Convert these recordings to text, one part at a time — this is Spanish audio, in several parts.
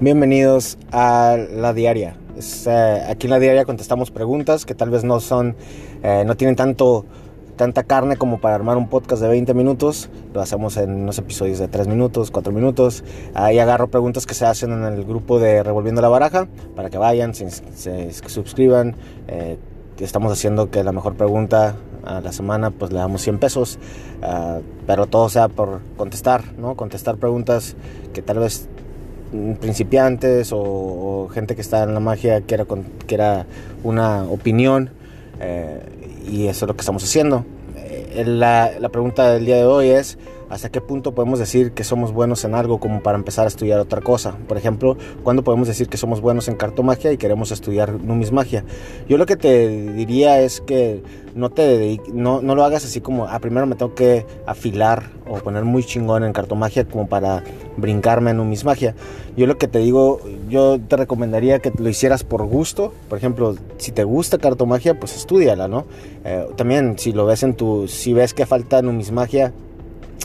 Bienvenidos a la diaria. Eh, aquí en la diaria contestamos preguntas que tal vez no son, eh, no tienen tanto, tanta carne como para armar un podcast de 20 minutos. Lo hacemos en unos episodios de 3 minutos, 4 minutos. Ahí agarro preguntas que se hacen en el grupo de Revolviendo la Baraja para que vayan, se, suscriban. Eh, estamos haciendo que la mejor pregunta a la semana pues le damos 100 pesos, pero todo sea por contestar, ¿no? Contestar preguntas que tal vez principiantes o, gente que está en la magia quiera, quiera una opinión eh, y eso es lo que estamos haciendo. Eh, la, la pregunta del día de hoy es, hasta qué punto podemos decir que somos buenos en algo como para empezar a estudiar otra cosa. Por ejemplo, ¿cuándo podemos decir que somos buenos en cartomagia y queremos estudiar numismagia? Yo lo que te diría es que no, te no, no lo hagas así como, ah, primero me tengo que afilar o poner muy chingón en cartomagia como para brincarme en numismagia. Yo lo que te digo, yo te recomendaría que lo hicieras por gusto. Por ejemplo, si te gusta cartomagia, pues estudiala, ¿no? Eh, también si lo ves en tu, si ves que falta numismagia,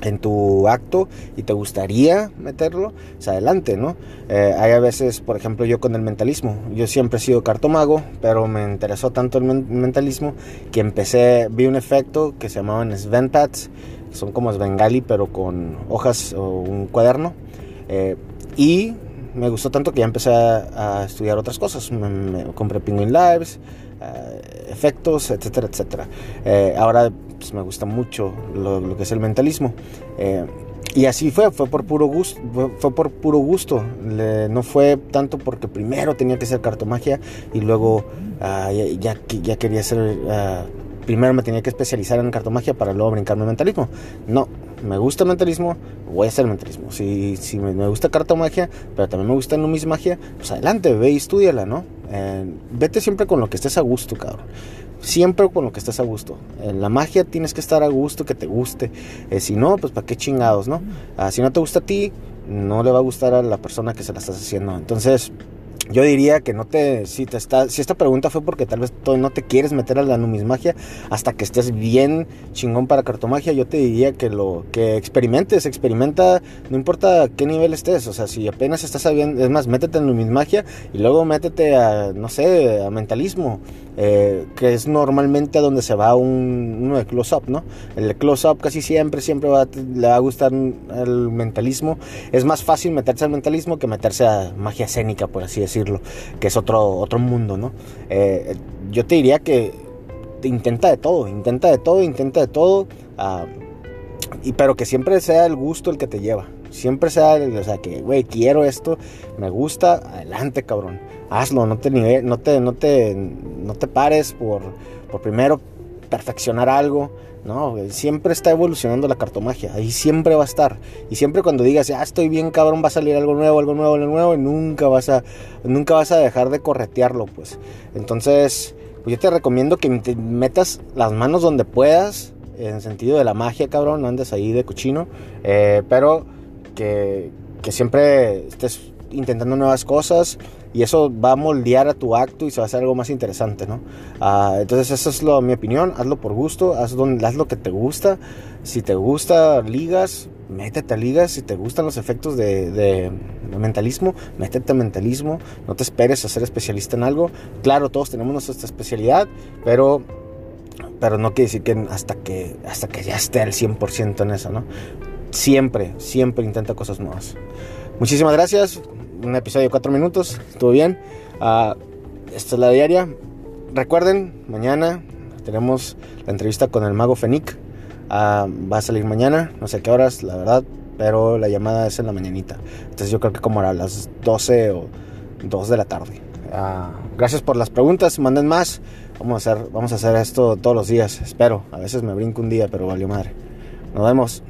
en tu acto y te gustaría meterlo, pues adelante, ¿no? Eh, hay a veces, por ejemplo, yo con el mentalismo, yo siempre he sido cartomago, pero me interesó tanto el mentalismo que empecé, vi un efecto que se llamaban Svenpads, son como Svengali, pero con hojas o un cuaderno, eh, y me gustó tanto que ya empecé a, estudiar otras cosas, me, compré Penguin Lives, eh, efectos, etcétera, etcétera. ahora pues, me gusta mucho lo, que es el mentalismo. Eh, y así fue, fue por puro gusto, fue, por puro gusto. no fue tanto porque primero tenía que ser cartomagia y luego ah, ya, ya, quería ser, ah, primero me tenía que especializar en cartomagia para luego brincarme mentalismo. No, me gusta el mentalismo, voy a hacer mentalismo. Si, si me, gusta cartomagia, pero también me gusta numismagia, pues adelante, ve y estudiala, ¿no? Eh, vete siempre con lo que estés a gusto, cabrón siempre con lo que estés a gusto. En la magia tienes que estar a gusto, que te guste. Eh, si no, pues para qué chingados, ¿no? Ah, si no te gusta a ti, no le va a gustar a la persona que se la estás haciendo. Entonces, yo diría que no te si te está si esta pregunta fue porque tal vez no te quieres meter a la numismagia hasta que estés bien chingón para cartomagia yo te diría que lo que experimentes experimenta no importa qué nivel estés o sea si apenas estás sabiendo es más métete en numismagia y luego métete a no sé a mentalismo eh, que es normalmente a donde se va un, uno de close up no el de close up casi siempre siempre va, le va a gustar el mentalismo. Es más fácil meterse al mentalismo que meterse a magia escénica por así decirlo que es otro, otro mundo, ¿no? Eh, yo te diría que intenta de todo, intenta de todo, intenta de todo, ah, y, pero que siempre sea el gusto el que te lleva. Siempre sea, o sea, que, güey, quiero esto, me gusta, adelante, cabrón. Hazlo, no te, no te, no te, no te pares por, por primero perfeccionar algo. No, siempre está evolucionando la cartomagia. Ahí siempre va a estar. Y siempre cuando digas, ya estoy bien cabrón, va a salir algo nuevo, algo nuevo, algo nuevo, y nunca vas a, nunca vas a dejar de corretearlo, pues. Entonces, pues yo te recomiendo que metas las manos donde puedas, en sentido de la magia, cabrón, no andes ahí de cochino, eh, pero que, que siempre estés intentando nuevas cosas y eso va a moldear a tu acto y se va a hacer algo más interesante, ¿no? Ah, entonces esa es lo, mi opinión, hazlo por gusto, haz, lo que te gusta, si te gusta ligas, métete a ligas, si te gustan los efectos de, de, mentalismo, métete a mentalismo, no te esperes a ser especialista en algo, claro, todos tenemos nuestra especialidad, pero pero no quiere decir que hasta que hasta que ya esté al 100% en eso, ¿no? Siempre, siempre intenta cosas nuevas. Muchísimas gracias un episodio de 4 minutos, estuvo bien. Uh, esta es la diaria. Recuerden, mañana tenemos la entrevista con el mago Fenic. Uh, va a salir mañana, no sé qué horas, la verdad, pero la llamada es en la mañanita. Entonces yo creo que como a las 12 o 2 de la tarde. Uh, gracias por las preguntas, manden más. Vamos a, hacer, vamos a hacer esto todos los días, espero. A veces me brinco un día, pero valió madre. Nos vemos.